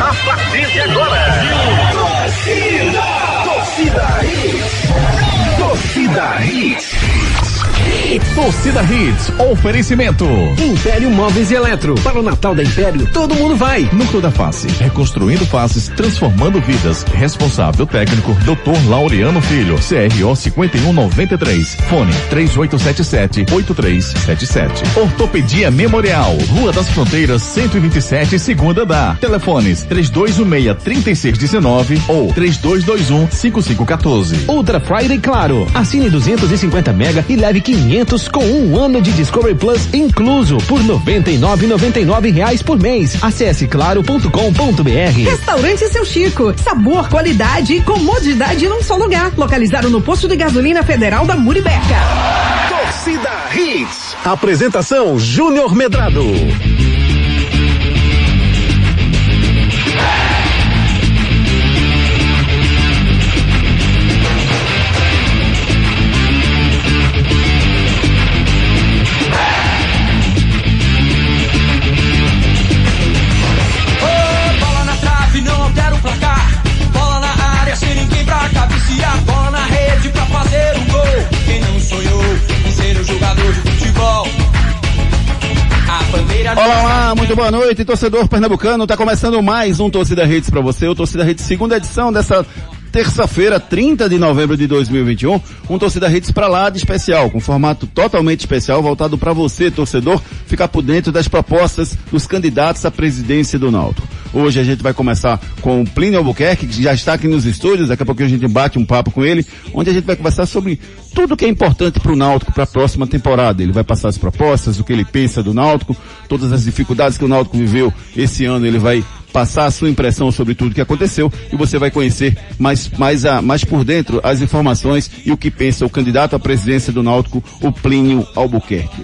A partir de agora, torcida, torcida. Hits, torcida Hits. Torcida Hits, oferecimento. Império Móveis e Eletro. Para o Natal da Império, todo mundo vai. Núcleo da Face, reconstruindo faces, transformando vidas. Responsável técnico, Dr. Laureano Filho. CRO 5193. Fone 3877-8377. Ortopedia Memorial, Rua das Fronteiras, 127, segunda da. Telefones 3216-3619 ou 3221-5514. Ultra Friday Claro. Assine 250 mega e leve 500 com um ano de Discovery Plus incluso por 99,99 reais por mês. Acesse claro.com.br. Restaurante Seu Chico. Sabor, qualidade e comodidade num só lugar. Localizado no posto de gasolina federal da Muribeca. Torcida Hits. Apresentação Júnior Medrado. Muito boa noite, torcedor pernambucano. Tá começando mais um Torcida Redes para você, o Torcida Redes segunda edição dessa terça-feira, 30 de novembro de 2021, um Torcida Redes para lá de especial, com formato totalmente especial, voltado para você, torcedor, ficar por dentro das propostas dos candidatos à presidência do Náutico. Hoje a gente vai começar com o Plínio Albuquerque, que já está aqui nos estúdios, daqui a pouco a gente bate um papo com ele, onde a gente vai conversar sobre tudo que é importante para o Náutico para a próxima temporada. Ele vai passar as propostas, o que ele pensa do Náutico, todas as dificuldades que o Náutico viveu esse ano, ele vai passar a sua impressão sobre tudo que aconteceu e você vai conhecer mais, mais, a, mais por dentro as informações e o que pensa o candidato à presidência do Náutico, o Plínio Albuquerque.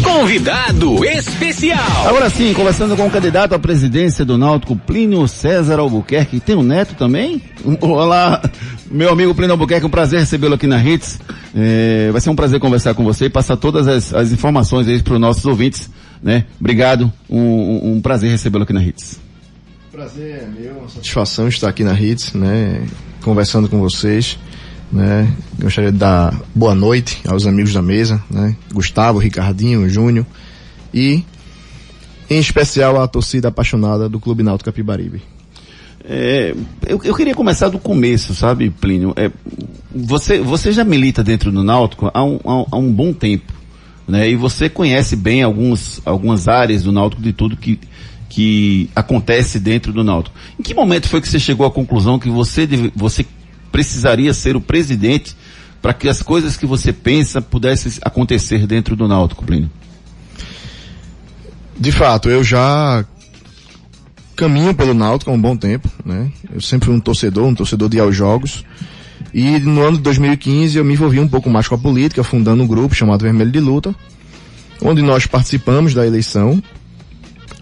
Convidado especial. Agora sim, conversando com o candidato à presidência do Náutico, Plínio César Albuquerque. Tem um neto também? Olá, meu amigo Plínio Albuquerque, um prazer recebê-lo aqui na Hits. É, vai ser um prazer conversar com você e passar todas as, as informações aí para os nossos ouvintes. Né? Obrigado, um, um, um prazer recebê-lo aqui na Hits. Prazer é meu, uma satisfação estar aqui na Hits, né, conversando com vocês, né, gostaria de dar boa noite aos amigos da mesa, né, Gustavo, Ricardinho, Júnior e, em especial, à torcida apaixonada do Clube Náutico Capibaribe. É, eu, eu, queria começar do começo, sabe, Plínio? É, você, você já milita dentro do Náutico há um, há, há um bom tempo, né? E você conhece bem alguns, algumas áreas do Náutico de tudo que, que acontece dentro do Náutico. Em que momento foi que você chegou à conclusão que você, deve, você precisaria ser o presidente para que as coisas que você pensa pudessem acontecer dentro do Náutico, Plínio? De fato, eu já caminho pelo Náutico há um bom tempo, né? Eu sempre fui um torcedor, um torcedor de aos jogos. E no ano de 2015 eu me envolvi um pouco mais com a política, fundando um grupo chamado Vermelho de Luta, onde nós participamos da eleição.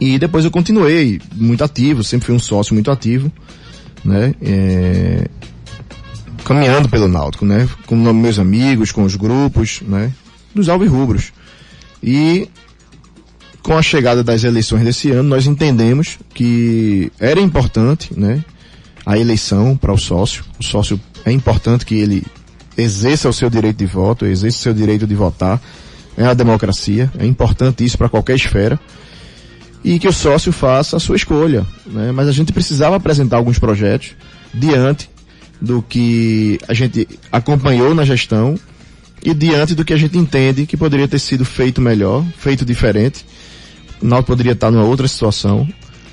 E depois eu continuei muito ativo, sempre fui um sócio muito ativo, né? É... Caminhando pelo Náutico, né? Com meus amigos, com os grupos, né? Dos alvirrubros. E com a chegada das eleições desse ano, nós entendemos que era importante, né, a eleição para o sócio. O sócio é importante que ele exerça o seu direito de voto, exerça o seu direito de votar. É a democracia, é importante isso para qualquer esfera. E que o sócio faça a sua escolha, né? Mas a gente precisava apresentar alguns projetos diante do que a gente acompanhou na gestão e diante do que a gente entende que poderia ter sido feito melhor, feito diferente. O Náutico poderia estar numa outra situação.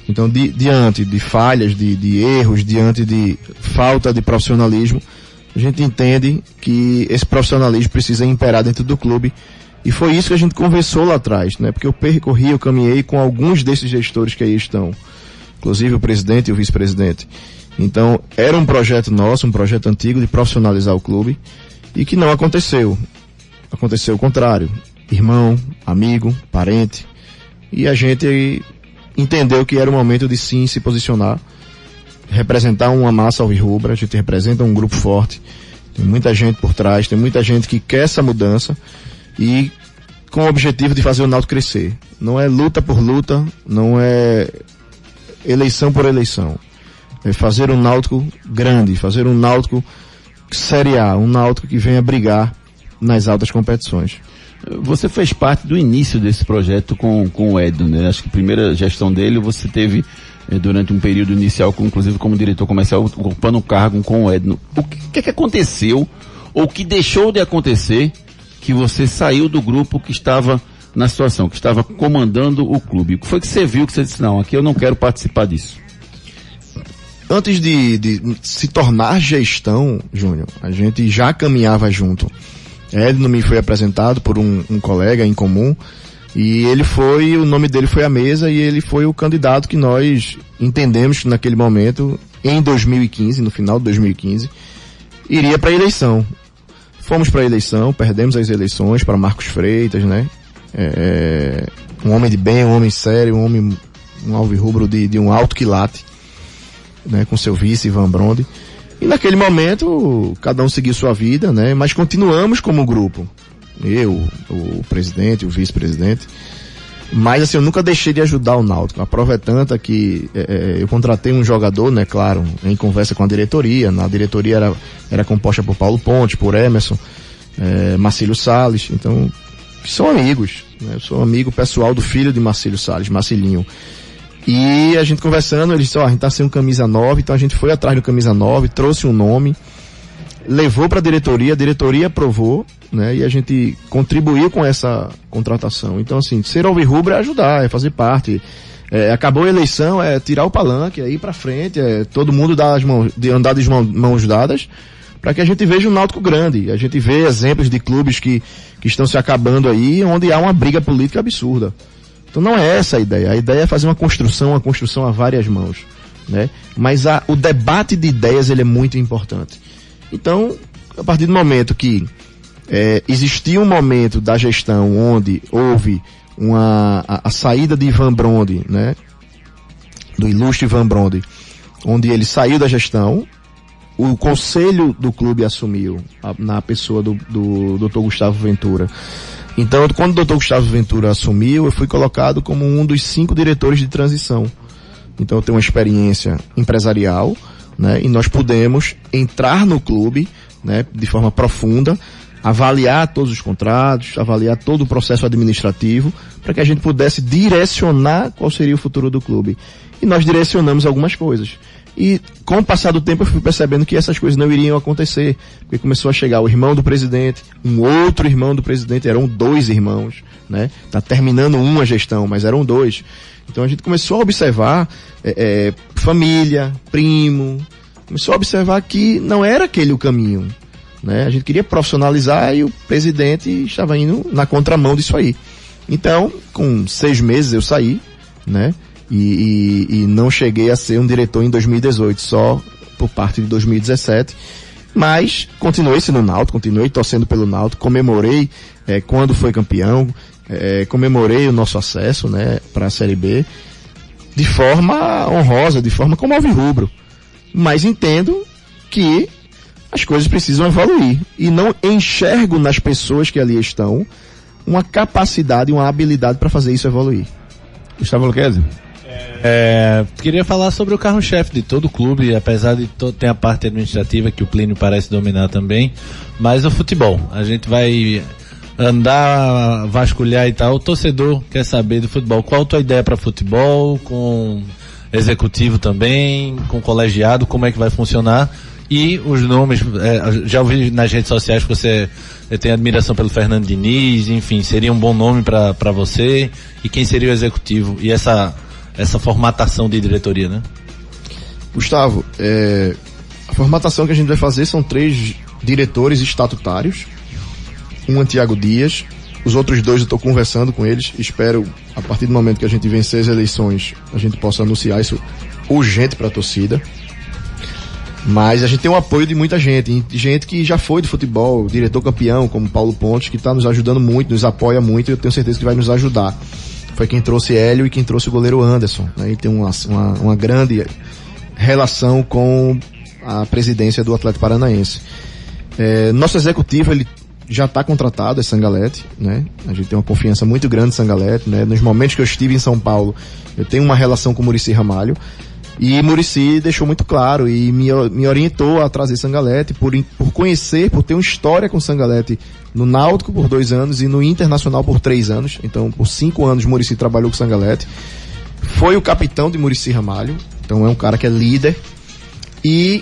Então, di, diante de falhas, de, de, erros, diante de falta de profissionalismo, a gente entende que esse profissionalismo precisa imperar dentro do clube. E foi isso que a gente conversou lá atrás, né? Porque eu percorri, eu caminhei com alguns desses gestores que aí estão. Inclusive o presidente e o vice-presidente. Então, era um projeto nosso, um projeto antigo de profissionalizar o clube e que não aconteceu. Aconteceu o contrário. Irmão, amigo, parente, e a gente entendeu que era o momento de sim se posicionar, representar uma massa alvirrubra, a gente representa um grupo forte, tem muita gente por trás, tem muita gente que quer essa mudança e com o objetivo de fazer o Náutico crescer. não é luta por luta, não é eleição por eleição. É fazer um náutico grande, fazer um náutico Série A, um náutico que venha brigar nas altas competições. Você fez parte do início desse projeto com, com o Edno, né? Acho que a primeira gestão dele você teve eh, durante um período inicial, inclusive como diretor comercial, ocupando o cargo com o Edno. O que, que, é que aconteceu, ou que deixou de acontecer, que você saiu do grupo que estava na situação, que estava comandando o clube? O que foi que você viu que você disse, não, aqui eu não quero participar disso? Antes de, de se tornar gestão, Júnior, a gente já caminhava junto. Edno me foi apresentado por um, um colega em comum e ele foi, o nome dele foi a mesa e ele foi o candidato que nós entendemos que naquele momento, em 2015, no final de 2015, iria para a eleição. Fomos para a eleição, perdemos as eleições para Marcos Freitas, né? É, um homem de bem, um homem sério, um homem, um alvirrubro de, de um alto quilate, né? Com seu vice, Ivan Bronde. E naquele momento, cada um seguiu sua vida, né? Mas continuamos como grupo. Eu, o presidente, o vice-presidente. Mas assim, eu nunca deixei de ajudar o Náutico. A prova é tanta que é, eu contratei um jogador, né, claro, em conversa com a diretoria. Na diretoria era, era composta por Paulo Ponte, por Emerson, é, Marcílio Salles. Então, são amigos. Né? Eu sou amigo pessoal do filho de Marcílio Salles, Marcilinho. E a gente conversando, ele disse, ó, a gente tá sem um camisa 9, então a gente foi atrás do camisa 9, trouxe um nome, levou para a diretoria, a diretoria aprovou, né? E a gente contribuiu com essa contratação. Então, assim, ser alvirrubro é ajudar, é fazer parte. É, acabou a eleição, é tirar o palanque, é ir para frente, é todo mundo dar as mãos, de andar de mãos, mãos dadas, para que a gente veja um náutico grande. A gente vê exemplos de clubes que, que estão se acabando aí, onde há uma briga política absurda. Então não é essa a ideia. A ideia é fazer uma construção, uma construção a várias mãos, né? Mas a, o debate de ideias ele é muito importante. Então, a partir do momento que é, existia um momento da gestão onde houve uma, a, a, saída de Ivan Bronde, né? Do ilustre Ivan Bronde, onde ele saiu da gestão, o conselho do clube assumiu a, na pessoa do, do Dr. Gustavo Ventura. Então, quando o Dr. Gustavo Ventura assumiu, eu fui colocado como um dos cinco diretores de transição. Então, eu tenho uma experiência empresarial, né? E nós pudemos entrar no clube, né? De forma profunda, avaliar todos os contratos, avaliar todo o processo administrativo, para que a gente pudesse direcionar qual seria o futuro do clube. E nós direcionamos algumas coisas. E com o passar do tempo eu fui percebendo que essas coisas não iriam acontecer, porque começou a chegar o irmão do presidente, um outro irmão do presidente, eram dois irmãos, né? Tá terminando uma gestão, mas eram dois. Então a gente começou a observar é, é, família, primo, começou a observar que não era aquele o caminho. Né? A gente queria profissionalizar e o presidente estava indo na contramão disso aí. Então, com seis meses eu saí, né? E, e, e não cheguei a ser um diretor em 2018, só por parte de 2017. Mas continuei sendo Náutico, continuei torcendo pelo Náutico, comemorei é, quando foi campeão, é, comemorei o nosso acesso, né, para a Série B, de forma honrosa, de forma como rubro. Mas entendo que as coisas precisam evoluir. E não enxergo nas pessoas que ali estão uma capacidade, uma habilidade para fazer isso evoluir. Gustavo Luquezzi? É, queria falar sobre o carro-chefe de todo o clube, apesar de ter a parte administrativa que o Plínio parece dominar também, mas o futebol. A gente vai andar, vasculhar e tal. O torcedor quer saber do futebol. Qual a tua ideia para futebol? Com executivo também, com colegiado, como é que vai funcionar? E os nomes, é, já ouvi nas redes sociais que você tem admiração pelo Fernando Diniz, enfim, seria um bom nome para você. E quem seria o executivo? E essa, essa formatação de diretoria, né? Gustavo, é, a formatação que a gente vai fazer são três diretores estatutários. Um é Tiago Dias, os outros dois eu estou conversando com eles. Espero, a partir do momento que a gente vencer as eleições, a gente possa anunciar isso urgente para a torcida. Mas a gente tem o apoio de muita gente, gente que já foi do futebol, diretor campeão, como Paulo Pontes, que está nos ajudando muito, nos apoia muito e eu tenho certeza que vai nos ajudar. Foi quem trouxe Hélio e quem trouxe o goleiro Anderson. Né? E tem uma, uma, uma grande relação com a presidência do Atlético Paranaense. É, nosso executivo, ele já está contratado, é Sangalete, né? A gente tem uma confiança muito grande em Sangalete, né? Nos momentos que eu estive em São Paulo, eu tenho uma relação com o Murici Ramalho. E Murici deixou muito claro e me, me orientou a trazer Sangalete por, por conhecer, por ter uma história com Sangalete no Náutico por dois anos e no Internacional por três anos. Então, por cinco anos, Murici trabalhou com Sangalete. Foi o capitão de Murici Ramalho. Então, é um cara que é líder. E,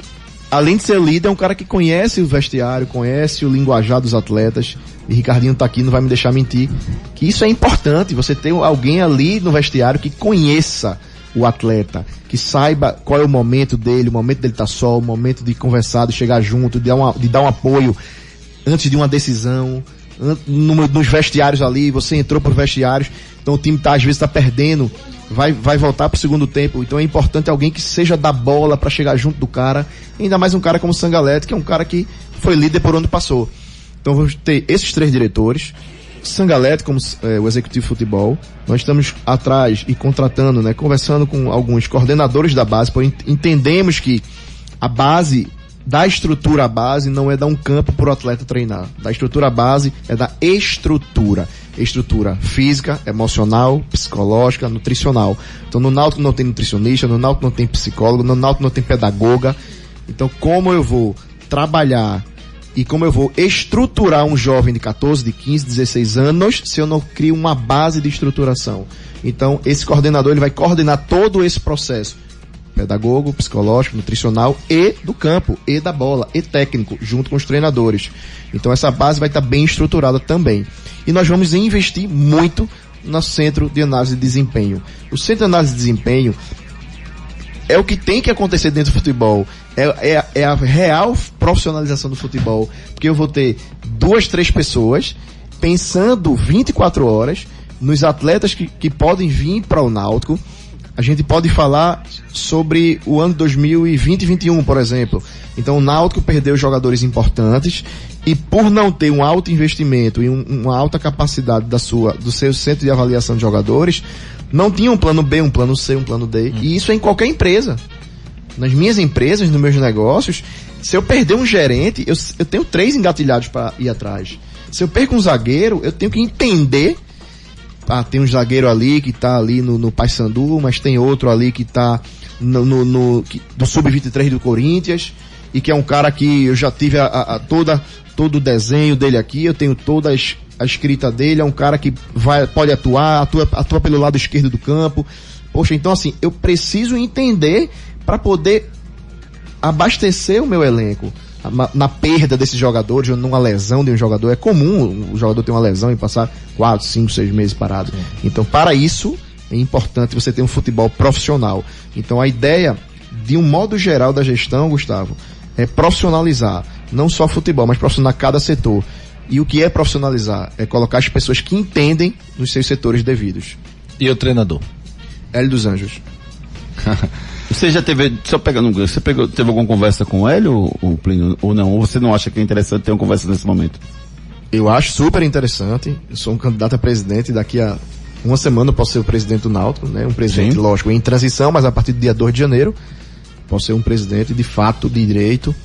além de ser líder, é um cara que conhece o vestiário, conhece o linguajar dos atletas. E Ricardinho tá aqui, não vai me deixar mentir. Que isso é importante, você ter alguém ali no vestiário que conheça o atleta, que saiba qual é o momento dele, o momento dele estar só, o momento de conversar, de chegar junto, de dar, uma, de dar um apoio antes de uma decisão, no- nos vestiários ali, você entrou para os vestiários, então o time tá, às vezes está perdendo, vai, vai voltar para o segundo tempo, então é importante alguém que seja da bola para chegar junto do cara, ainda mais um cara como o Sangalete, que é um cara que foi líder por onde passou. Então vamos ter esses três diretores, Sangalete como eh, o executivo de futebol. Nós estamos atrás e contratando, né, conversando com alguns coordenadores da base, ent- entendemos que a base da estrutura à base não é dar um campo para o atleta treinar. Da estrutura à base é da estrutura. Estrutura física, emocional, psicológica, nutricional. Então no Náutico não tem nutricionista, no Náutico não tem psicólogo, no Náutico não tem pedagoga. Então como eu vou trabalhar e como eu vou estruturar um jovem de 14, de 15, 16 anos se eu não crio uma base de estruturação? Então, esse coordenador ele vai coordenar todo esse processo. Pedagogo, psicológico, nutricional e do campo, e da bola, e técnico, junto com os treinadores. Então essa base vai estar bem estruturada também. E nós vamos investir muito no centro de análise de desempenho. O centro de análise de desempenho é o que tem que acontecer dentro do futebol. É, é, é a real profissionalização do futebol. Porque eu vou ter duas, três pessoas pensando 24 horas nos atletas que, que podem vir para o Náutico. A gente pode falar sobre o ano 2020 e 2021, por exemplo. Então o Náutico perdeu jogadores importantes e por não ter um alto investimento e um- uma alta capacidade da sua, do seu centro de avaliação de jogadores, não tinha um plano B, um plano C, um plano D. E isso é em qualquer empresa. Nas minhas empresas, nos meus negócios, se eu perder um gerente, eu, eu tenho três engatilhados para ir atrás. Se eu perco um zagueiro, eu tenho que entender ah, tem um zagueiro ali que tá ali no, no Paysandu, mas tem outro ali que tá no, no, no- que- do Sub-23 do Corinthians, e que é um cara que eu já tive a, a- a toda, todo o desenho dele aqui, eu tenho toda a, es- a escrita dele, é um cara que vai, pode atuar, atua, atua pelo lado esquerdo do campo. Poxa, então assim, eu preciso entender para poder abastecer o meu elenco na, na perda desses jogadores, ou numa lesão de um jogador. É comum o jogador ter uma lesão e passar quatro, cinco, seis meses parado. Então, para isso, é importante você ter um futebol profissional. Então, a ideia, de um modo geral da gestão, Gustavo, é profissionalizar. Não só futebol, mas profissionalizar cada setor. E o que é profissionalizar? É colocar as pessoas que entendem nos seus setores devidos. E o treinador? Hélio dos Anjos. Você já teve, só pegando você pegou, teve alguma conversa com ele, ou, ou, Plínio, ou não? Ou você não acha que é interessante ter uma conversa nesse momento? Eu acho super interessante. Eu sou um candidato a presidente. Daqui a uma semana eu posso ser o presidente do Náutico, né? Um presidente, Sim. lógico, em transição, mas a partir do dia 2 de janeiro posso ser um presidente de fato, de direito.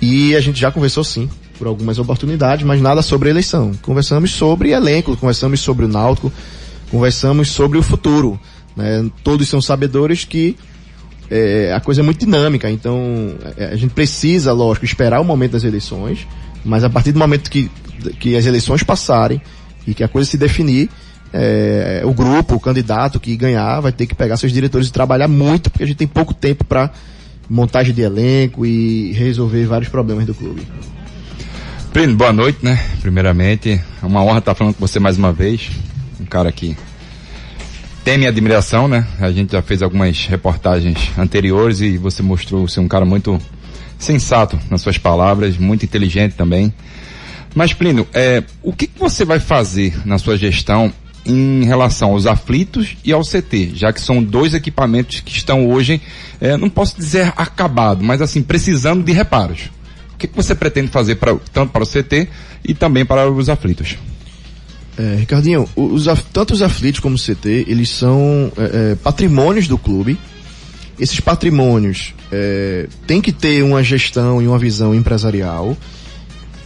E a gente já conversou sim, por algumas oportunidades, mas nada sobre eleição. Conversamos sobre elenco, conversamos sobre o Náutico, conversamos sobre o futuro. Né? Todos são sabedores que é, a coisa é muito dinâmica, então é, a gente precisa, lógico, esperar o momento das eleições, mas a partir do momento que, que as eleições passarem e que a coisa se definir, é, o grupo, o candidato que ganhar vai ter que pegar seus diretores e trabalhar muito, porque a gente tem pouco tempo para montagem de elenco e resolver vários problemas do clube. Plínio, boa noite, né? Primeiramente, é uma honra estar falando com você mais uma vez. Um cara que tem minha admiração, né? A gente já fez algumas reportagens anteriores e você mostrou ser um cara muito sensato nas suas palavras, muito inteligente também. Mas, Plínio, é, o que, que você vai fazer na sua gestão em relação aos aflitos e ao CT, já que são dois equipamentos que estão hoje, é, não posso dizer acabado, mas assim, precisando de reparos. O que, que você pretende fazer para, tanto para o CT e também para os aflitos? É, Ricardinho, os, tanto os aflitos como o CT, eles são é, é, patrimônios do clube. Esses patrimônios é, têm que ter uma gestão e uma visão empresarial.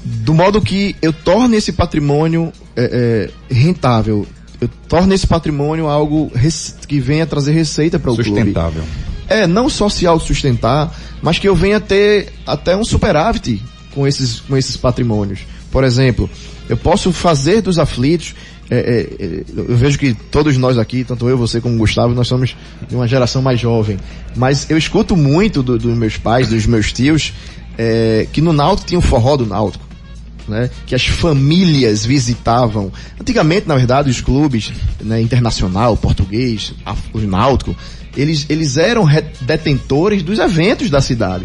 do modo que eu torne esse patrimônio é, é, rentável, eu torne esse patrimônio algo que venha trazer receita para o clube. Sustentável. É, não só se autossustentar, mas que eu venha ter até um superávit com esses, com esses patrimônios. Por exemplo, eu posso fazer dos aflitos. é, é, é, eu vejo que todos nós aqui, tanto eu, você como Gustavo, nós somos de uma geração mais jovem. Mas eu escuto muito do- dos meus pais, dos meus tios, é, que no Náutico tinha o forró do Náutico. Né, que as famílias visitavam. Antigamente, na verdade, os clubes, né, internacional, português, o náutico, eles, eles eram re- detentores dos eventos da cidade.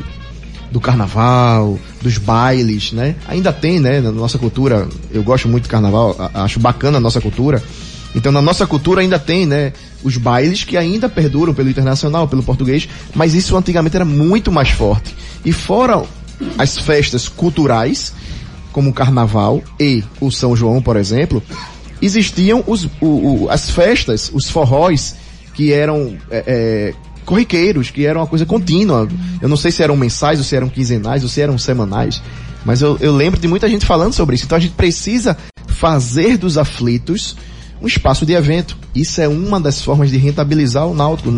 Do carnaval, dos bailes, né? Ainda tem, né, na nossa cultura, eu gosto muito do carnaval, acho bacana a nossa cultura. Então, na nossa cultura ainda tem, né, os bailes que ainda perduram pelo internacional, pelo português, mas isso antigamente era muito mais forte. E fora as festas culturais, como o Carnaval e o São João, por exemplo, existiam os, o- o- as festas, os forróis, que eram é, é, corriqueiros, que eram uma coisa contínua. Eu não sei se eram mensais, ou se eram quinzenais, ou se eram semanais, mas eu, eu lembro de muita gente falando sobre isso. Então a gente precisa fazer dos aflitos um espaço de evento. Isso é uma das formas de rentabilizar o Náutico.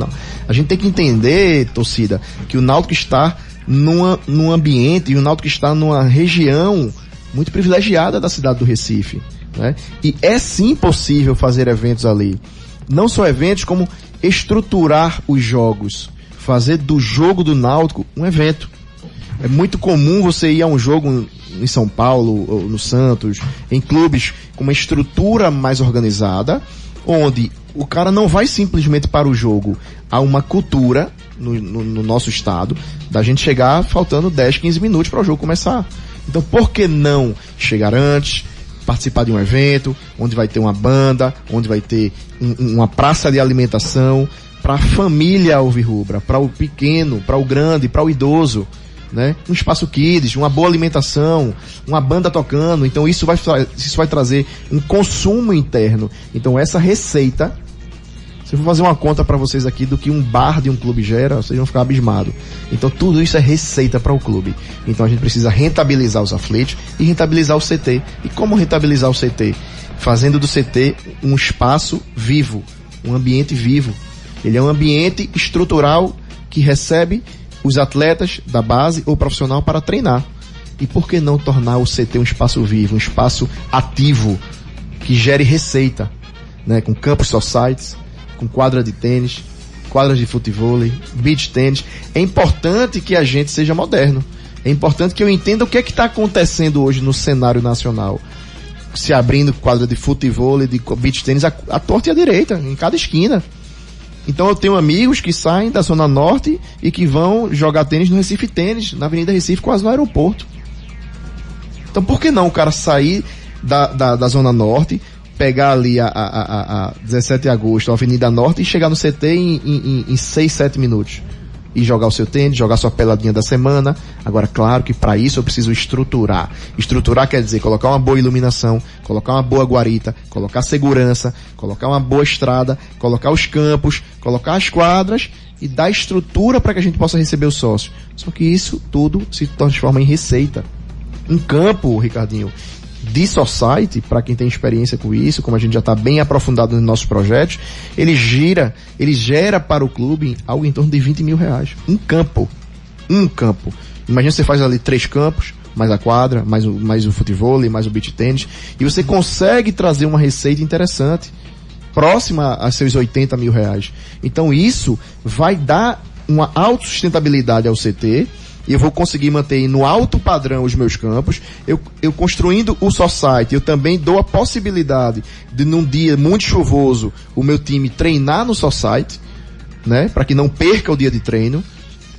A gente tem que entender, torcida, que o Náutico está numa, num ambiente e o Náutico está numa região muito privilegiada da cidade do Recife. Né? E é sim possível fazer eventos ali. Não só eventos, como estruturar os jogos. Fazer do jogo do Náutico um evento. É muito comum você ir a um jogo em São Paulo ou no Santos, em clubes com uma estrutura mais organizada, onde o cara não vai simplesmente para o jogo. Há uma cultura no, no- no nosso estado da gente chegar faltando 10, 15 minutos para o jogo começar. Então, por que não chegar antes, participar de um evento, onde vai ter uma banda, onde vai ter um- um- uma praça de alimentação para a família alvirrubra, para o pequeno, para o grande, para o idoso, né? Um espaço kids, uma boa alimentação, uma banda tocando. Então isso vai isso vai trazer um consumo interno. Então essa receita se eu for fazer uma conta para vocês aqui do que um bar de um clube gera, vocês vão ficar abismados. Então tudo isso é receita para o clube. Então a gente precisa rentabilizar os aflitos e rentabilizar o CT. E como rentabilizar o CT? Fazendo do CT um espaço vivo, um ambiente vivo. Ele é um ambiente estrutural que recebe os atletas da base ou profissional para treinar. E por que não tornar o CT um espaço vivo, um espaço ativo, que gere receita, né? Com campos societies, com quadra de tênis, quadras de futebol, beach tênis. É importante que a gente seja moderno. É importante que eu entenda o que é que está acontecendo hoje no cenário nacional. Se abrindo quadra de futebol, de beach tênis, a, a torta e a direita, em cada esquina. Então eu tenho amigos que saem da Zona Norte e que vão jogar tênis no Recife Tênis, na Avenida Recife, quase no aeroporto. Então por que não o cara sair da, da, da Zona Norte, pegar ali a, a, a, a 17 de agosto, a Avenida Norte e chegar no CT em, em, em 6, 7 minutos? E jogar o seu tênis, jogar sua peladinha da semana. Agora, claro que para isso eu preciso estruturar. Estruturar quer dizer colocar uma boa iluminação, colocar uma boa guarita, colocar segurança, colocar uma boa estrada, colocar os campos, colocar as quadras e dar estrutura para que a gente possa receber o sócio. Só que isso tudo se transforma em receita um campo, Ricardinho, de society, para quem tem experiência com isso, como a gente já está bem aprofundado nos nossos projetos, ele gira, ele gera para o clube algo em torno de 20 mil reais. Um campo. Um campo. Imagina você faz ali três campos, mais a quadra, mais o, mais o futebol, mais o beach tênis, e você consegue trazer uma receita interessante, próxima a seus 80 mil reais. Então isso vai dar uma autossustentabilidade ao CT, e eu vou conseguir manter no alto padrão os meus campos. Eu, eu construindo o Society, eu também dou a possibilidade de num dia muito chuvoso o meu time treinar no Society, né? Para que não perca o dia de treino.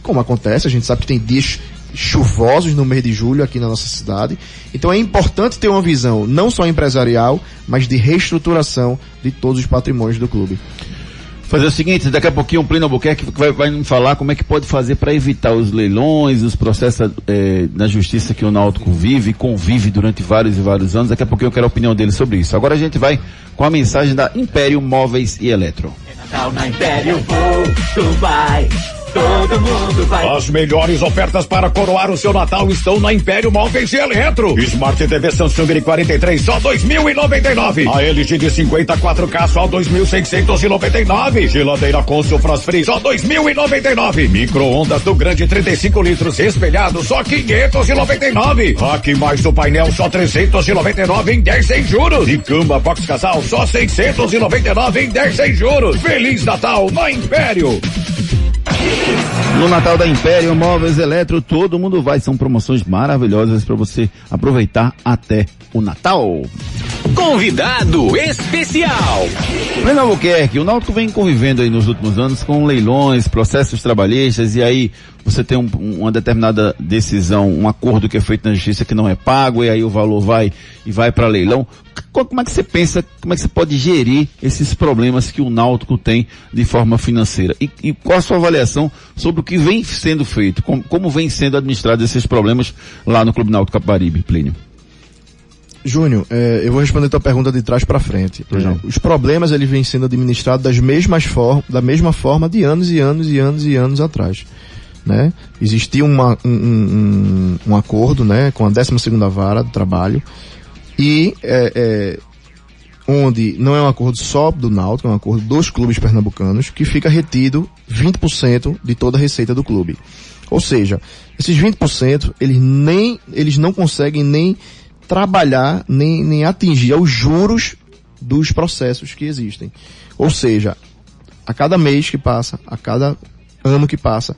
Como acontece, a gente sabe que tem dias chuvosos no mês de julho aqui na nossa cidade. Então é importante ter uma visão não só empresarial, mas de reestruturação de todos os patrimônios do clube. Fazer o seguinte, daqui a pouquinho o Plínio Albuquerque vai, vai me falar como é que pode fazer para evitar os leilões, os processos eh, na justiça que o Náutico vive convive durante vários e vários anos. Daqui a pouquinho eu quero a opinião dele sobre isso. Agora a gente vai com a mensagem da Império Móveis e Eletro. Natal na Império, vou. Todo mundo vai. As melhores ofertas para coroar o seu Natal estão na Império Móveis e Eletro. Smart TV Samsung de 43 só 2.099. A LG de 54K só 2.699. Geladeira com Frost Free só 2.099. Micro-ondas do grande 35 litros espelhado só 599. Aqui mais do painel só 399 em 10 sem juros. E cama box casal só 699 em 10 sem juros. Feliz Natal na Império. No Natal da Império Móveis Eletro, todo mundo vai. São promoções maravilhosas para você aproveitar até o Natal. Convidado especial. Breno Albuquerque, o Náutico vem convivendo aí nos últimos anos com leilões, processos trabalhistas e aí você tem um- uma determinada decisão, um acordo que é feito na justiça que não é pago e aí o valor vai e vai para leilão. Co- Como é que você pensa, como é que você pode gerir esses problemas que o Náutico tem de forma financeira? E, e qual a sua avaliação sobre o que vem sendo feito? Como, como vem sendo administrados esses problemas lá no Clube Náutico Caparibe, Plínio? Júnior, é, eu vou responder tua pergunta de trás para frente. É, os problemas eles vêm sendo administrados das mesmas form, da mesma forma de anos e anos e anos e anos atrás. Né? Existia uma, um, um, um- acordo né, com a 12 segunda vara do trabalho e é, é, onde não é um acordo só do Náutico, é um acordo dos clubes pernambucanos que fica retido 20% de toda a receita do clube. Ou seja, esses 20% eles nem eles não conseguem nem trabalhar nem, nem atingir aos juros dos processos que existem. Ou seja, a cada mês que passa, a cada ano que passa,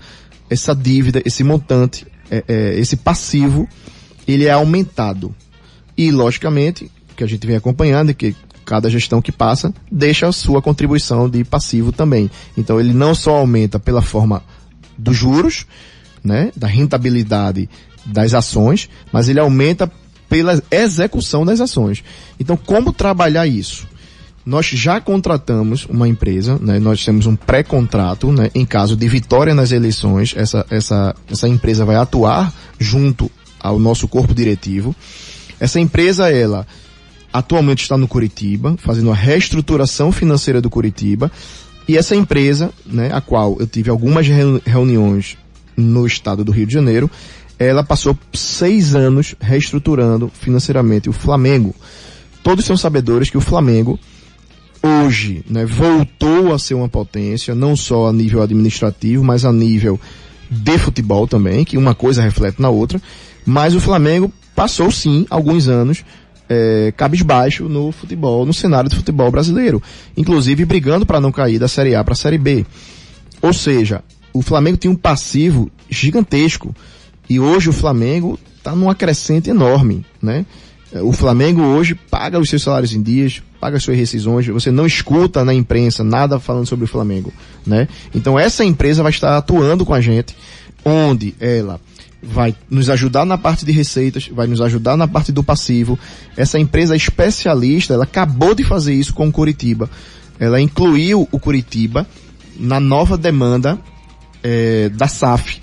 essa dívida, esse montante, é, é, esse passivo, ele é aumentado. E, logicamente, que a gente vem acompanhando é que cada gestão que passa deixa a sua contribuição de passivo também. Então, ele não só aumenta pela forma dos juros, né, da rentabilidade das ações, mas ele aumenta pela execução das ações. Então, como trabalhar isso? Nós já contratamos uma empresa, né? nós temos um pré-contrato, né? em caso de vitória nas eleições, essa, essa, essa empresa vai atuar junto ao nosso corpo diretivo. Essa empresa, ela atualmente está no Curitiba, fazendo a reestruturação financeira do Curitiba, e essa empresa, né, a qual eu tive algumas reu- reuniões no estado do Rio de Janeiro, ela passou seis anos reestruturando financeiramente o Flamengo. Todos são sabedores que o Flamengo hoje né, voltou a ser uma potência, não só a nível administrativo, mas a nível de futebol também, que uma coisa reflete na outra. Mas o Flamengo passou sim alguns anos é, cabisbaixo no futebol, no cenário do futebol brasileiro, inclusive brigando para não cair da Série A para a Série B. Ou seja, o Flamengo tinha um passivo gigantesco e hoje o Flamengo está numa crescente enorme, né? O Flamengo hoje paga os seus salários em dias, paga as suas rescisões, você não escuta na imprensa nada falando sobre o Flamengo, né? Então essa empresa vai estar atuando com a gente, onde ela vai nos ajudar na parte de receitas, vai nos ajudar na parte do passivo. Essa empresa especialista, ela acabou de fazer isso com o Curitiba. Ela incluiu o Curitiba na nova demanda eh, da SAF.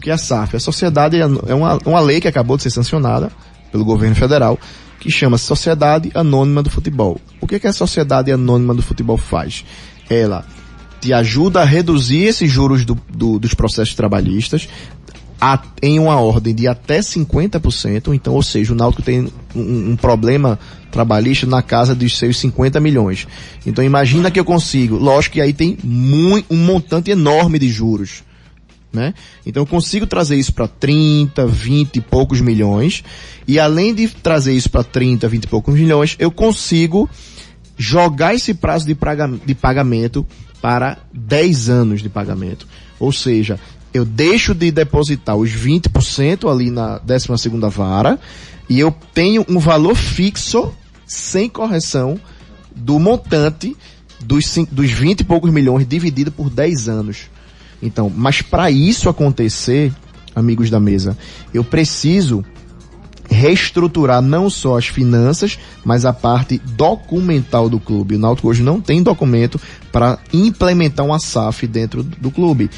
Que é a SAF? A sociedade é uma, uma lei que acabou de ser sancionada pelo governo federal, que chama Sociedade Anônima do Futebol. O que, que a Sociedade Anônima do Futebol faz? Ela te ajuda a reduzir esses juros do- do- dos processos trabalhistas a- em uma ordem de até 50%, então, ou seja, o Náutico tem um, um problema trabalhista na casa dos seus 50 milhões. Então imagina que eu consigo, lógico que aí tem muito, um montante enorme de juros né? Então eu consigo trazer isso para 30, 20 e poucos milhões, e além de trazer isso para 30, 20 e poucos milhões, eu consigo jogar esse prazo de, praga- de pagamento para 10 anos de pagamento. Ou seja, eu deixo de depositar os 20% ali na 12 segunda vara, e eu tenho um valor fixo, sem correção, do montante dos, dos 20 e poucos milhões dividido por 10 anos. Então, mas para isso acontecer, amigos da mesa, eu preciso reestruturar não só as finanças, mas a parte documental do clube. O Náutico hoje não tem documento para implementar uma SAF dentro do clube.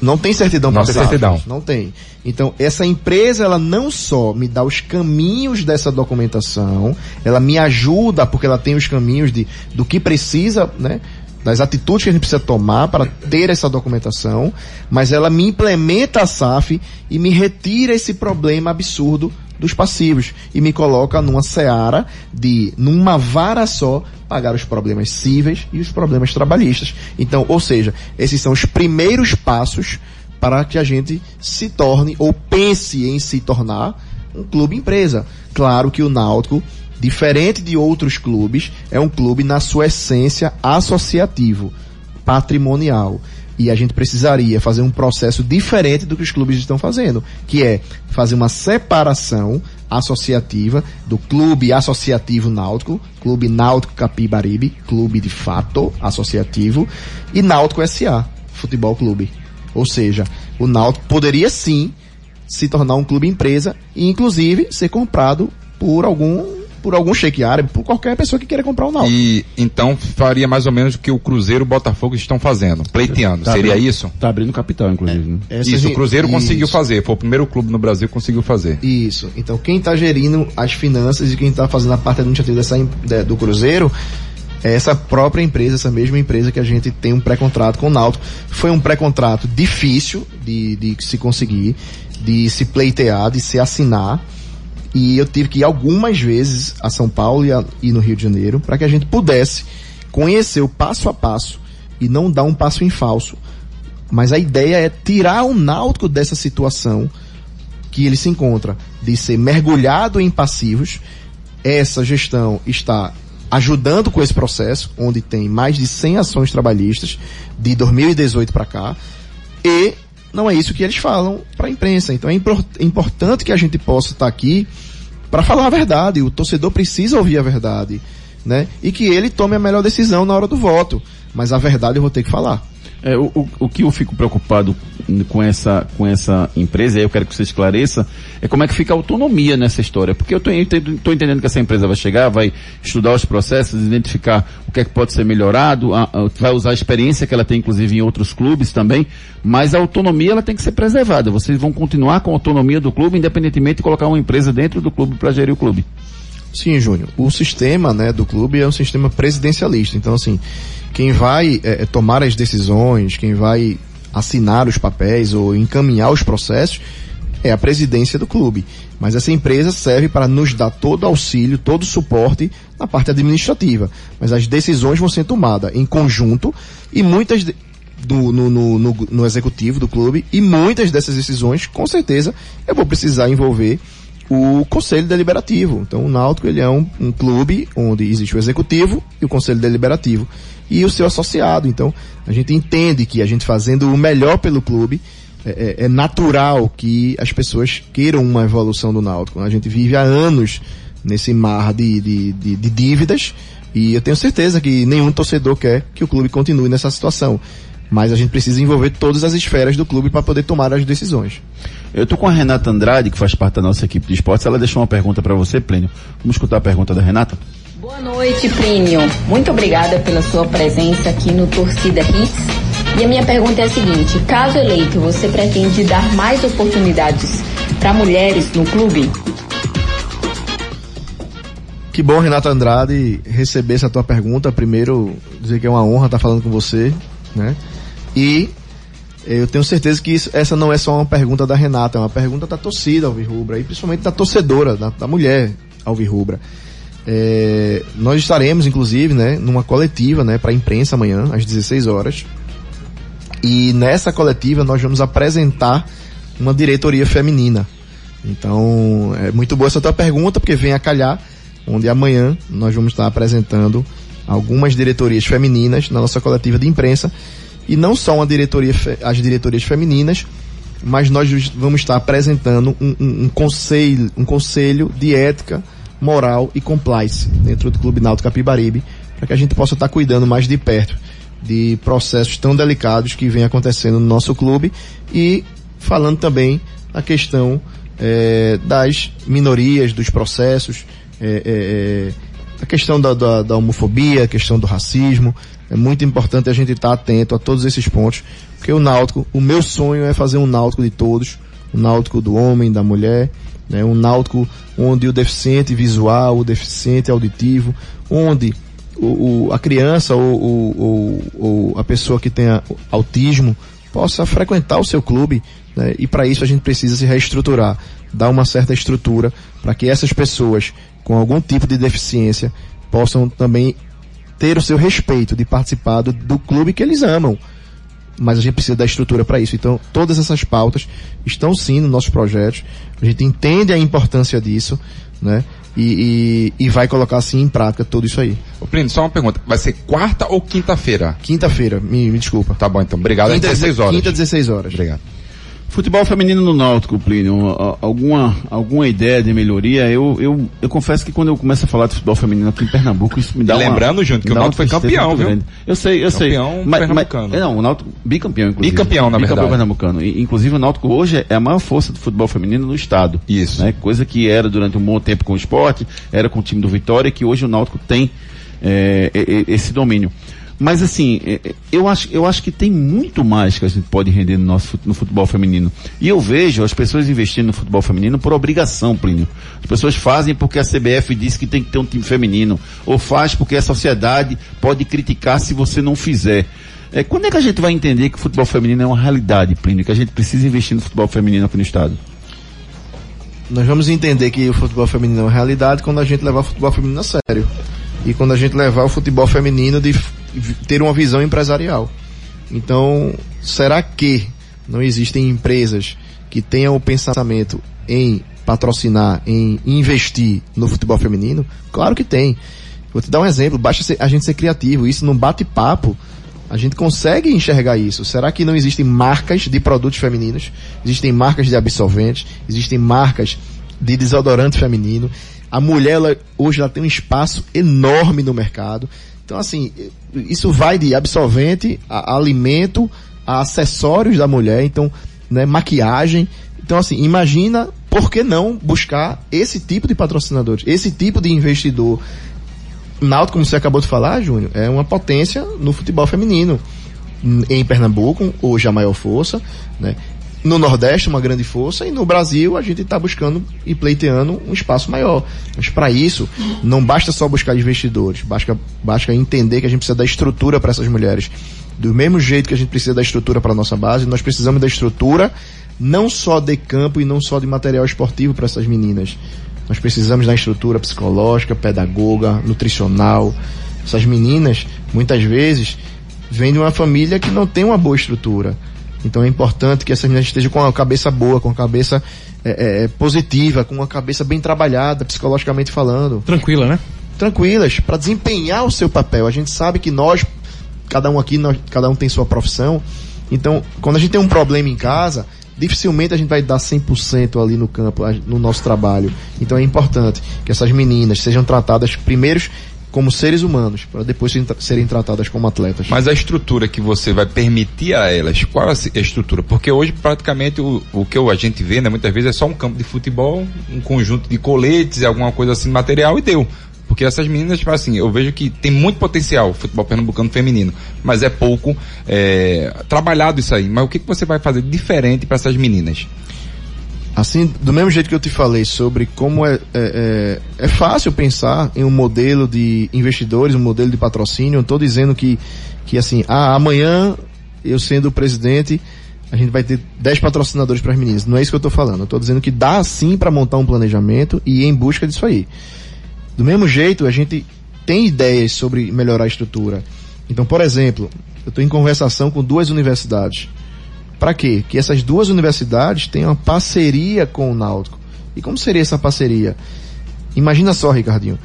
Não tem certidão Não para tem certidão. Não tem. Então, essa empresa, ela não só me dá os caminhos dessa documentação, ela me ajuda, porque ela tem os caminhos de, do que precisa, né? Das atitudes que a gente precisa tomar para ter essa documentação, mas ela me implementa a SAF e me retira esse problema absurdo dos passivos e me coloca numa seara de, numa vara só, pagar os problemas cíveis e os problemas trabalhistas. Então, ou seja, esses são os primeiros passos para que a gente se torne ou pense em se tornar um clube empresa. Claro que o Náutico diferente de outros clubes, é um clube na sua essência associativo, patrimonial. E a gente precisaria fazer um processo diferente do que os clubes estão fazendo, que é fazer uma separação associativa do clube associativo náutico, clube náutico Capibaribe, clube de fato associativo, e Náutico SA, futebol clube. Ou seja, o Náutico poderia sim se tornar um clube empresa e inclusive ser comprado por algum por algum shake árabe, por qualquer pessoa que queira comprar o Náutico. E então faria mais ou menos o que o Cruzeiro e o Botafogo estão fazendo, pleiteando. Tá Seria abrindo- isso? Tá abrindo capital, inclusive. né? Essa isso, o Cruzeiro conseguiu isso. fazer. Foi o primeiro clube no Brasil que conseguiu fazer. Isso. Então, quem está gerindo as finanças e quem está fazendo a parte administrativa dessa, do Cruzeiro é essa própria empresa, essa mesma empresa que a gente tem um pré-contrato com o Náutico. Foi um pré-contrato difícil de, de se conseguir, de se pleitear, de se assinar. E eu tive que ir algumas vezes a São Paulo e, a- e no Rio de Janeiro para que a gente pudesse conhecer o passo a passo e não dar um passo em falso. Mas a ideia é tirar o Náutico dessa situação que ele se encontra de ser mergulhado em passivos. Essa gestão está ajudando com esse processo, onde tem mais de 100 ações trabalhistas de 2018 para cá, e não é isso que eles falam para a imprensa. Então é impor- importante que a gente possa estar aqui para falar a verdade. O torcedor precisa ouvir a verdade, né? E que ele tome a melhor decisão na hora do voto. Mas a verdade eu vou ter que falar. É, o, o, o que eu fico preocupado com essa, com essa empresa, e eu quero que você esclareça, é como é que fica a autonomia nessa história. Porque eu estou entendendo que essa empresa vai chegar, vai estudar os processos, identificar o que é que pode ser melhorado, a- a- vai usar a experiência que ela tem, inclusive, em outros clubes também, mas a autonomia ela tem que ser preservada. Vocês vão continuar com a autonomia do clube, independentemente de colocar uma empresa dentro do clube para gerir o clube. Sim, Júnior. O sistema né, do clube é um sistema presidencialista. Então, assim, quem vai eh, eh, tomar as decisões, quem vai assinar os papéis ou encaminhar os processos é a presidência do clube. Mas essa empresa serve para nos dar todo o auxílio, todo o suporte na parte administrativa. Mas as decisões vão ser tomadas em conjunto e muitas do, no, no, no, no executivo do clube e muitas dessas decisões, com certeza, eu vou precisar envolver o conselho deliberativo. Então o Náutico ele é um, um clube onde existe o executivo e o conselho deliberativo e o seu associado. Então a gente entende que a gente fazendo o melhor pelo clube é, é- é natural que as pessoas queiram uma evolução do Náutico. A gente vive há anos nesse mar de, de, de, de dívidas e eu tenho certeza que nenhum torcedor quer que o clube continue nessa situação. Mas a gente precisa envolver todas as esferas do clube para poder tomar as decisões. Eu tô com a Renata Andrade, que faz parte da nossa equipe de esportes. Ela deixou uma pergunta para você, Plínio. Vamos escutar a pergunta da Renata? Boa noite, Plínio. Muito obrigada pela sua presença aqui no Torcida Hits. E a minha pergunta é a seguinte: caso eleito, você pretende dar mais oportunidades para mulheres no clube? Que bom, Renata Andrade, receber essa tua pergunta. Primeiro, dizer que é uma honra estar falando com você, né? E eu tenho certeza que isso- essa não é só uma pergunta da Renata, é uma pergunta da torcida alvirrubra e principalmente da torcedora, da, da mulher alvirrubra. É, nós estaremos, inclusive, né, numa coletiva, né, para a imprensa amanhã, às 16 horas. E nessa coletiva nós vamos apresentar uma diretoria feminina. Então, é muito boa essa tua pergunta, porque vem a calhar, onde amanhã nós vamos estar apresentando algumas diretorias femininas na nossa coletiva de imprensa. E não só uma diretoria, as diretorias femininas, mas nós vamos estar apresentando um, um- um conselho, um conselho de ética, moral e compliance dentro do Clube Náutico Capibaribe, para que a gente possa estar cuidando mais de perto de processos tão delicados que vem acontecendo no nosso clube e falando também a questão eh, das minorias, dos processos, eh, eh, eh, a questão da, da, da homofobia, a questão do racismo. É muito importante a gente estar atento a todos esses pontos, porque o Náutico, o meu sonho é fazer um Náutico de todos, um Náutico do homem, da mulher, né, um Náutico onde o deficiente visual, o deficiente auditivo, onde o, o- a criança ou, ou- ou- ou a pessoa que tenha autismo possa frequentar o seu clube, né? E para isso a gente precisa se reestruturar, dar uma certa estrutura para que essas pessoas com algum tipo de deficiência possam também ter o seu respeito de participar do, do clube que eles amam. Mas a gente precisa da estrutura para isso. Então, todas essas pautas estão sim nos nossos projetos. A gente entende a importância disso, né? E, e, e vai colocar assim em prática tudo isso aí. Ô, Plínio, só uma pergunta. Vai ser quarta ou quinta-feira? Quinta-feira, me, me desculpa. Tá bom, então. Obrigado. Quinta, 16 horas. Quinta, 16 horas. Obrigado. Futebol feminino no Náutico, Plínio, alguma, alguma ideia de melhoria? Eu, eu, eu confesso que quando eu começo a falar de futebol feminino aqui em Pernambuco, isso me dá uma... lembrando, Júnior, que o uma Náutico foi campeão, viu? grande. Eu sei, eu sei. Campeão Mas- pernambucano. Mas, não, o Náutico bicampeão, inclusive. Bicampeão, na Bicampeão verdade. pernambucano. E, inclusive o Náutico hoje é a maior força do futebol feminino no estado. Isso. Né? Coisa que era durante um bom tempo com o esporte, era com o time do Vitória, que hoje o Náutico tem é, é, é, esse domínio. Mas assim, é, é, eu acho, eu acho que tem muito mais que a gente pode render no nosso no futebol feminino. E eu vejo as pessoas investindo no futebol feminino por obrigação, Plínio. As pessoas fazem porque a CBF disse que tem que ter um time feminino. Ou faz porque a sociedade pode criticar se você não fizer. É, quando é que a gente vai entender que o futebol feminino é uma realidade, Plínio? Que a gente precisa investir no futebol feminino aqui no estado? Nós vamos entender que o futebol feminino é uma realidade quando a gente levar o futebol feminino a sério. E quando a gente levar o futebol feminino de ter uma visão empresarial. Então, será que não existem empresas que tenham o pensamento em patrocinar, em investir no futebol feminino? Claro que tem. Vou te dar um exemplo, basta a gente ser criativo, isso não bate-papo. A gente consegue enxergar isso. Será que não existem marcas de produtos femininos? Existem marcas de absorventes, existem marcas de desodorante feminino. A mulher, ela, hoje, ela tem um espaço enorme no mercado. Então, assim, isso vai de absorvente, a, a alimento, a acessórios da mulher, então, né, maquiagem. Então, assim, imagina por que não buscar esse tipo de patrocinadores, esse tipo de investidor. Náutico, como você acabou de falar, Júnior, é uma potência no futebol feminino. Em Pernambuco, hoje a maior força, né? No Nordeste, uma grande força, e no Brasil a gente está buscando e pleiteando um espaço maior. Mas para isso, não basta só buscar investidores, basta, basta entender que a gente precisa da estrutura para essas mulheres. Do mesmo jeito que a gente precisa da estrutura para nossa base, nós precisamos da estrutura não só de campo e não só de material esportivo para essas meninas. Nós precisamos da estrutura psicológica, pedagoga, nutricional. Essas meninas, muitas vezes, vêm de uma família que não tem uma boa estrutura. Então é importante que essas meninas estejam com a cabeça boa, com a cabeça é, é, positiva, com uma cabeça bem trabalhada, psicologicamente falando. Tranquila, né? Tranquilas, para desempenhar o seu papel. A gente sabe que nós, cada um aqui, nós, cada um tem sua profissão. Então, quando a gente tem um problema em casa, dificilmente a gente vai dar 100% ali no campo, no nosso trabalho. Então é importante que essas meninas sejam tratadas primeiros como seres humanos, para depois serem tra- serem tratadas como atletas. Mas a estrutura que você vai permitir a elas, qual é a estrutura? Porque hoje praticamente o, o que a gente vê, né, muitas vezes é só um campo de futebol, um conjunto de coletes, alguma coisa assim, material e deu. Porque essas meninas, tipo assim, eu vejo que tem muito potencial o futebol pernambucano feminino, mas é pouco é, trabalhado isso aí. Mas o que, que você vai fazer diferente para essas meninas? Assim, do mesmo jeito que eu te falei sobre como é, é, é, é fácil pensar em um modelo de investidores, um modelo de patrocínio, estou dizendo que, que assim, ah, amanhã eu sendo o presidente, a gente vai ter 10 patrocinadores para as meninas. Não é isso que eu estou falando. Eu estou dizendo que dá sim para montar um planejamento e ir em busca disso aí. Do mesmo jeito, a gente tem ideias sobre melhorar a estrutura. Então, por exemplo, eu estou em conversação com duas universidades. Para quê? Que essas duas universidades tenham uma parceria com o Náutico. E como seria essa parceria? Imagina só, Ricardinho.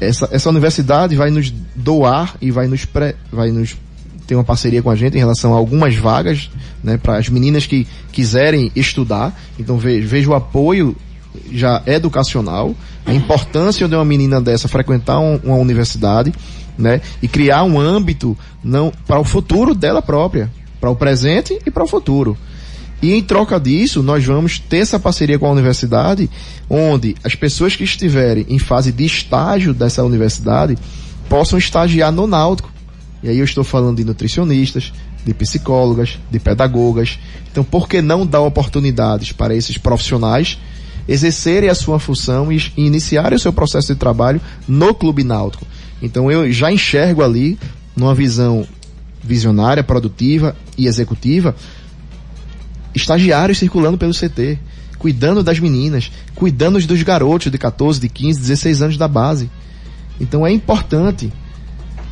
Essa, essa universidade vai nos doar e vai nos, pré, vai nos ter uma parceria com a gente em relação a algumas vagas, né, para as meninas que quiserem estudar. Então veja, o apoio já educacional, a importância de uma menina dessa frequentar um- uma universidade, né, e criar um âmbito não para o futuro dela própria, para o presente e para o futuro. E em troca disso, nós vamos ter essa parceria com a universidade, onde as pessoas que estiverem em fase de estágio dessa universidade possam estagiar no Náutico. E aí eu estou falando de nutricionistas, de psicólogas, de pedagogas. Então, por que não dar oportunidades para esses profissionais exercerem a sua função e, iniciarem o seu processo de trabalho no Clube Náutico? Então eu já enxergo ali, numa visão visionária, produtiva e executiva, estagiários circulando pelo CT, cuidando das meninas, cuidando dos garotos de 14, de 15, 16 anos da base. Então é importante,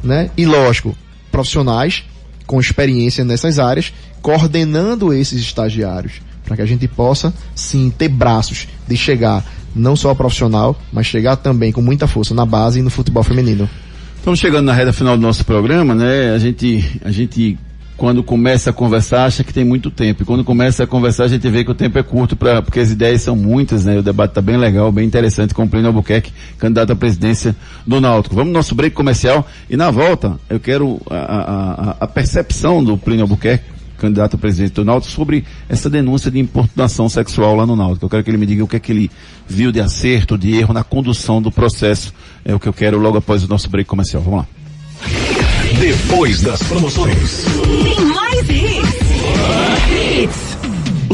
né? E lógico, profissionais com experiência nessas áreas, coordenando esses estagiários, para que a gente possa sim ter braços de chegar não só profissional, mas chegar também com muita força na base e no futebol feminino. Estamos chegando na reta final do nosso programa, né? A gente, a gente quando começa a conversar, acha que tem muito tempo. E quando começa a conversar, a gente vê que o tempo é curto, pra, porque as ideias são muitas, né? O debate está bem legal, bem interessante, com o Plínio Albuquerque, candidato à presidência do Náutico. Vamos no nosso break comercial e na volta eu quero a, a, a percepção do Plínio Albuquerque, candidato a presidente do Náutico, sobre essa denúncia de importunação sexual lá no Náutico. Eu quero que ele me diga o que é que ele viu de acerto, de erro na condução do processo. É o que eu quero logo após o nosso break comercial. Vamos lá. Depois das promoções. Tem mais hits.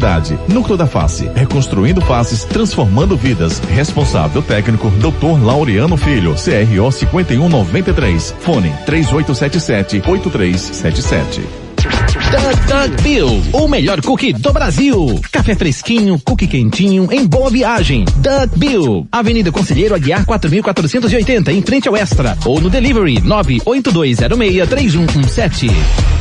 cidade. Núcleo da Face, reconstruindo faces, transformando vidas. Responsável técnico, Dr. Laureano Filho, CRO 5193. Fone 3877-8377. Doug Doug Bill, o melhor cookie do Brasil. Café fresquinho, cookie quentinho, em boa viagem. Doug Bill, Avenida Conselheiro Aguiar 4480, em frente ao Extra. Ou no delivery 982063117.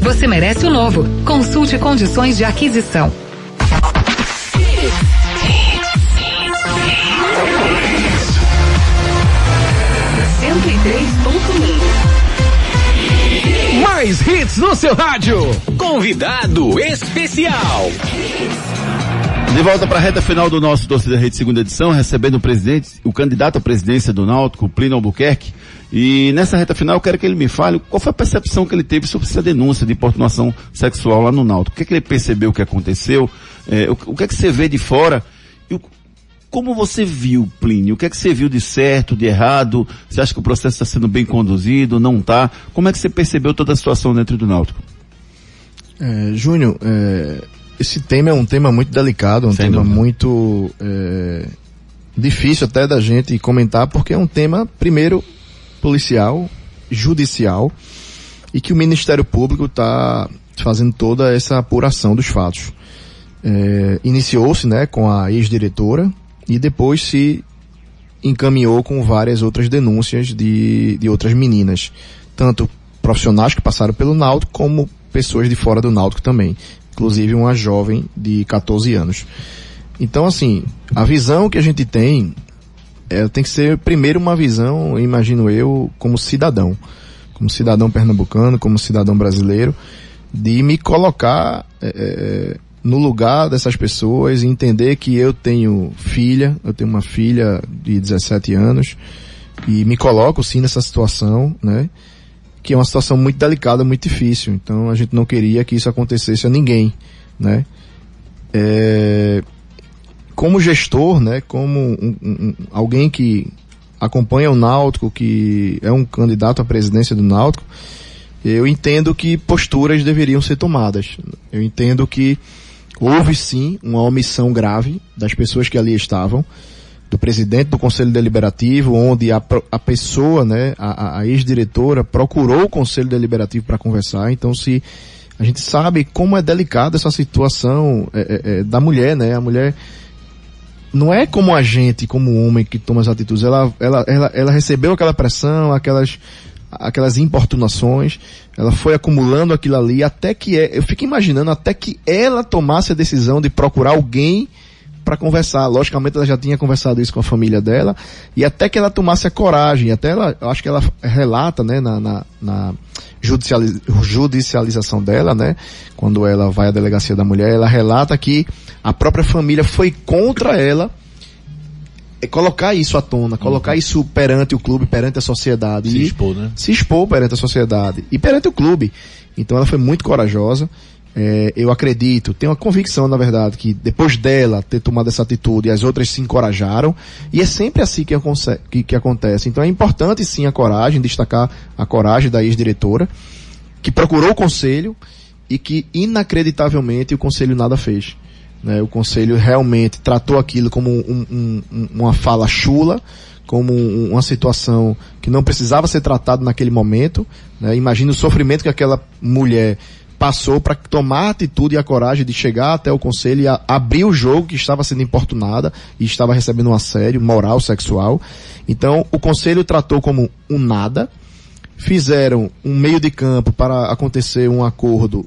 você merece o novo. Consulte condições de aquisição. Mais hits no seu rádio. Convidado especial. De volta para a reta final do nosso Torcida Rede segunda edição, recebendo o presidente, o candidato à presidência do Náutico, Plínio Albuquerque. E nessa reta final eu quero que ele me fale qual foi a percepção que ele teve sobre essa denúncia de importunação sexual lá no Náutico. O que, é que ele percebeu que aconteceu? É, o, o, que é que você vê de fora? E como você viu, Plínio? O que é que você viu de certo, de errado? Você acha que o processo está sendo bem conduzido? Não está? Como é que você percebeu toda a situação dentro do Náutico? É, Júnior, é, esse tema é um tema muito delicado, um Sem tema dúvida. muito é, difícil até da gente comentar, porque é um tema, primeiro, policial, judicial, e que o Ministério Público está fazendo toda essa apuração dos fatos. É, Iniciou-se né, com a ex-diretora e depois se encaminhou com várias outras denúncias de, de outras meninas, tanto profissionais que passaram pelo Náutico como pessoas de fora do Náutico também, inclusive uma jovem de 14 anos. Então, assim, a visão que a gente tem é, tem que ser primeiro uma visão, imagino eu, como cidadão, como cidadão pernambucano, como cidadão brasileiro, de me colocar é, é, no lugar dessas pessoas e entender que eu tenho filha, eu tenho uma filha de 17 anos e me coloco sim nessa situação, né? Que é uma situação muito delicada, muito difícil. Então a gente não queria que isso acontecesse a ninguém, né? É, como gestor, né, como um, um, alguém que acompanha o Náutico, que é um candidato à presidência do Náutico, eu entendo que posturas deveriam ser tomadas. Eu entendo que houve sim uma omissão grave das pessoas que ali estavam, do presidente do Conselho Deliberativo, onde a, a pessoa, né, a, a ex-diretora procurou o Conselho Deliberativo para conversar. Então, se a gente sabe como é delicada essa situação é, é, da mulher, né, a mulher não é como a gente, como homem que toma as atitudes, ela, ela, ela, ela recebeu aquela pressão, aquelas, aquelas importunações, ela foi acumulando aquilo ali, até que, é, eu fico imaginando, até que ela tomasse a decisão de procurar alguém para conversar. Logicamente ela já tinha conversado isso com a família dela, e até que ela tomasse a coragem, até ela, eu acho que ela relata, né, na, na, na judicializ, judicialização dela, né, quando ela vai à delegacia da mulher, ela relata que a própria família foi contra ela, é colocar isso à tona, colocar isso perante o clube, perante a sociedade. Se e expor, né? Se expor perante a sociedade e perante o clube. Então ela foi muito corajosa. É, eu acredito, tenho a convicção, na verdade, que depois dela ter tomado essa atitude, as outras se encorajaram. E é sempre assim que, que, que acontece. Então é importante sim a coragem, destacar a coragem da ex-diretora, que procurou o conselho e que inacreditavelmente o conselho nada fez. né? O conselho realmente tratou aquilo como um- um- um- uma fala chula, como um- uma situação que não precisava ser tratado naquele momento. Né? Imagina o sofrimento que aquela mulher passou para tomar a atitude e a coragem de chegar até o conselho e a- abrir o jogo que estava sendo importunada e estava recebendo um assédio moral, sexual. Então, o conselho tratou como um nada, fizeram um meio de campo para acontecer um acordo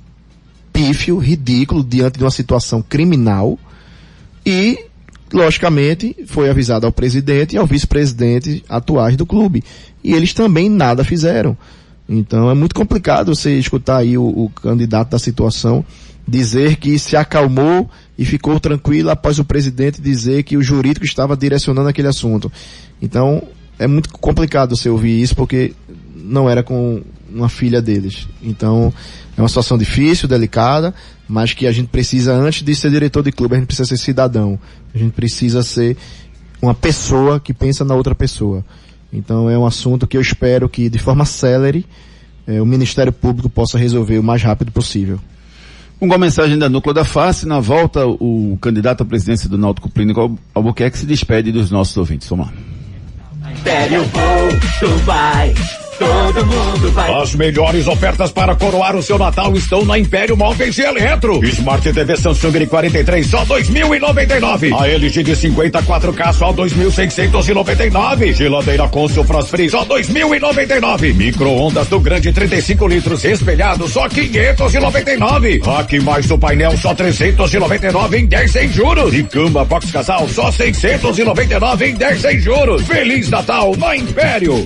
pífio, ridículo, diante de uma situação criminal e, logicamente, foi avisado ao presidente e ao vice-presidente atuais do clube. E eles também nada fizeram. Então é muito complicado você escutar aí o, o candidato da situação dizer que se acalmou e ficou tranquilo após o presidente dizer que o jurídico estava direcionando aquele assunto. Então é muito complicado você ouvir isso porque não era com uma filha deles. Então é uma situação difícil, delicada, mas que a gente precisa, antes de ser diretor de clube, a gente precisa ser cidadão. A gente precisa ser uma pessoa que pensa na outra pessoa. Então é um assunto que eu espero que, de forma célere, eh, o Ministério Público possa resolver o mais rápido possível. Com a mensagem da Núcleo da Face, na volta, o candidato à presidência do Náutico Clínico Albuquerque se despede dos nossos ouvintes. Vamos lá. Império Volto vai, todo mundo vai. As melhores ofertas para coroar o seu Natal estão na Império Móveis e Eletro. Smart TV Samsung de 43 só 2.099. A LG de 54K só 2.699. Geladeira Consul Frost Free só 2.099. Micro-ondas do grande 35 litros espelhado só 599. Aqui mais o painel só 399 em 10 sem juros. E cama box casal só 699 em 10 sem juros. Feliz Natal na Império.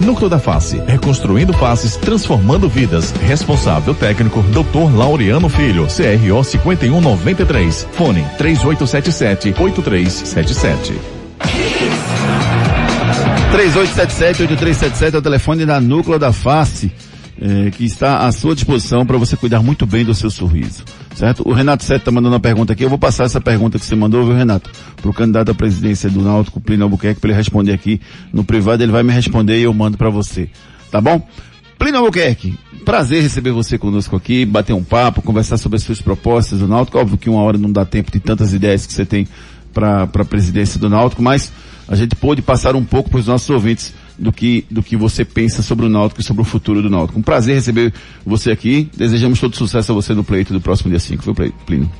Núcleo da Face, reconstruindo faces, transformando vidas. Responsável técnico, Dr. Laureano Filho, CRO 5193. Fone 3877 8377. 3877-8377 é o telefone da Núcleo da Face, eh, que está à sua disposição para você cuidar muito bem do seu sorriso. Certo? O Renato Sete está mandando uma pergunta aqui. Eu vou passar essa pergunta que você mandou, viu, Renato? Para o candidato à presidência do Náutico, Plínio Albuquerque, para ele responder aqui no privado. Ele vai me responder e eu mando para você. Tá bom? Plínio Albuquerque, prazer receber você conosco aqui, bater um papo, conversar sobre as suas propostas do Náutico. Óbvio que uma hora não dá tempo de tantas ideias que você tem para a presidência do Náutico, mas a gente pôde passar um pouco para os nossos ouvintes do que, do que você pensa sobre o Náutico e sobre o futuro do Náutico. Um prazer receber você aqui. Desejamos todo sucesso a você no pleito do próximo dia 5, viu, Plínio?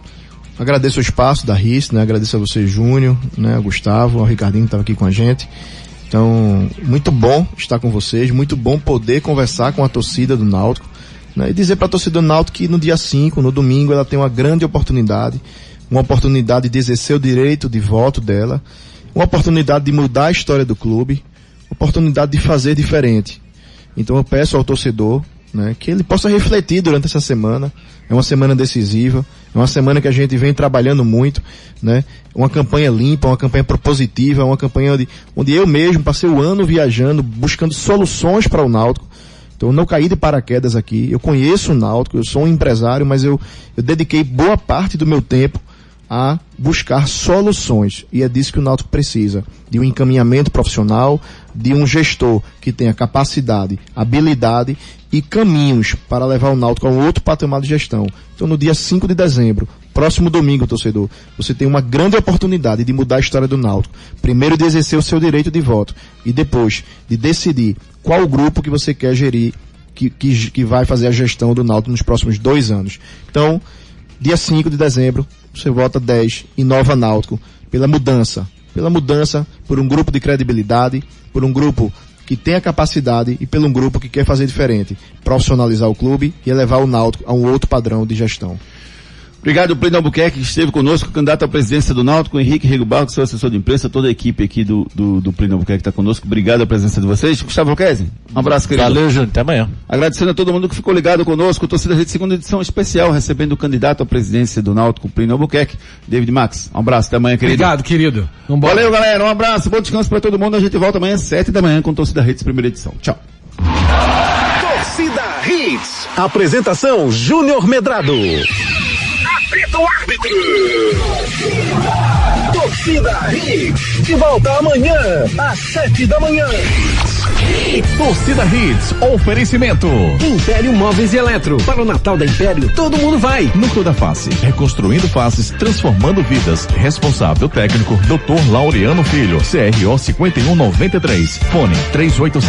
Agradeço o espaço da RIS, né? Agradeço a você, Júnior, né? Gustavo, o Ricardinho que estava aqui com a gente. Então, muito bom estar com vocês, muito bom poder conversar com a torcida do Náutico, né? E dizer para a torcida do Náutico que no dia 5, no domingo, ela tem uma grande oportunidade, uma oportunidade de exercer o direito de voto dela, uma oportunidade de mudar a história do clube, oportunidade de fazer diferente. Então eu peço ao torcedor, né, que ele possa refletir durante essa semana. É uma semana decisiva, é uma semana que a gente vem trabalhando muito, né? Uma campanha limpa, uma campanha propositiva, uma campanha onde, onde eu mesmo passei o ano viajando, buscando soluções para o Náutico. Então eu não caí de paraquedas aqui. Eu conheço o Náutico, eu sou um empresário, mas eu, eu dediquei boa parte do meu tempo a buscar soluções. E é disso que o Náutico precisa. De um encaminhamento profissional, de um gestor que tenha capacidade, habilidade e caminhos para levar o Náutico a um outro patamar de gestão. Então no dia 5 de dezembro, próximo domingo, torcedor, você tem uma grande oportunidade de mudar a história do Náutico. Primeiro de exercer o seu direito de voto e depois de decidir qual grupo que você quer gerir que, que, que vai fazer a gestão do Náutico nos próximos dois anos. Então, dia 5 de dezembro, você vota 10 em Nova Náutico pela mudança. Pela mudança, por um grupo de credibilidade, por um grupo que tem a capacidade e pelo um grupo que quer fazer diferente. Profissionalizar o clube e elevar o Náutico a um outro padrão de gestão. Obrigado, Plínio Albuquerque, que esteve conosco, candidato à presidência do Náutico, Henrique Rego Barco, seu assessor de imprensa, toda a equipe aqui do, do, do Plínio Albuquerque está conosco. Obrigado a presença de vocês. Gustavo Alquese, um abraço, querido. Valeu, Júnior. Até amanhã. Agradecendo a todo mundo que ficou ligado conosco. Torcida Rede Segunda edição especial, recebendo o candidato à presidência do Náutico, Plínio Albuquerque, David Max. Um abraço, até amanhã, querido. Obrigado, querido. Vambora. Valeu, galera. Um abraço, bom descanso para todo mundo. A gente volta amanhã às sete da manhã com Torcida Redes, primeira edição. Tchau. Torcida Hits. Apresentação Júnior Medrado. Apita o árbitro. Torcida Hits. De volta amanhã às sete da manhã. Torcida Hits, oferecimento. Império Móveis e Eletro. Para o Natal da Império, todo mundo vai. Núcleo da Face, reconstruindo faces, transformando vidas. Responsável técnico, Dr. Laureano Filho, CRO 5193. Fone 387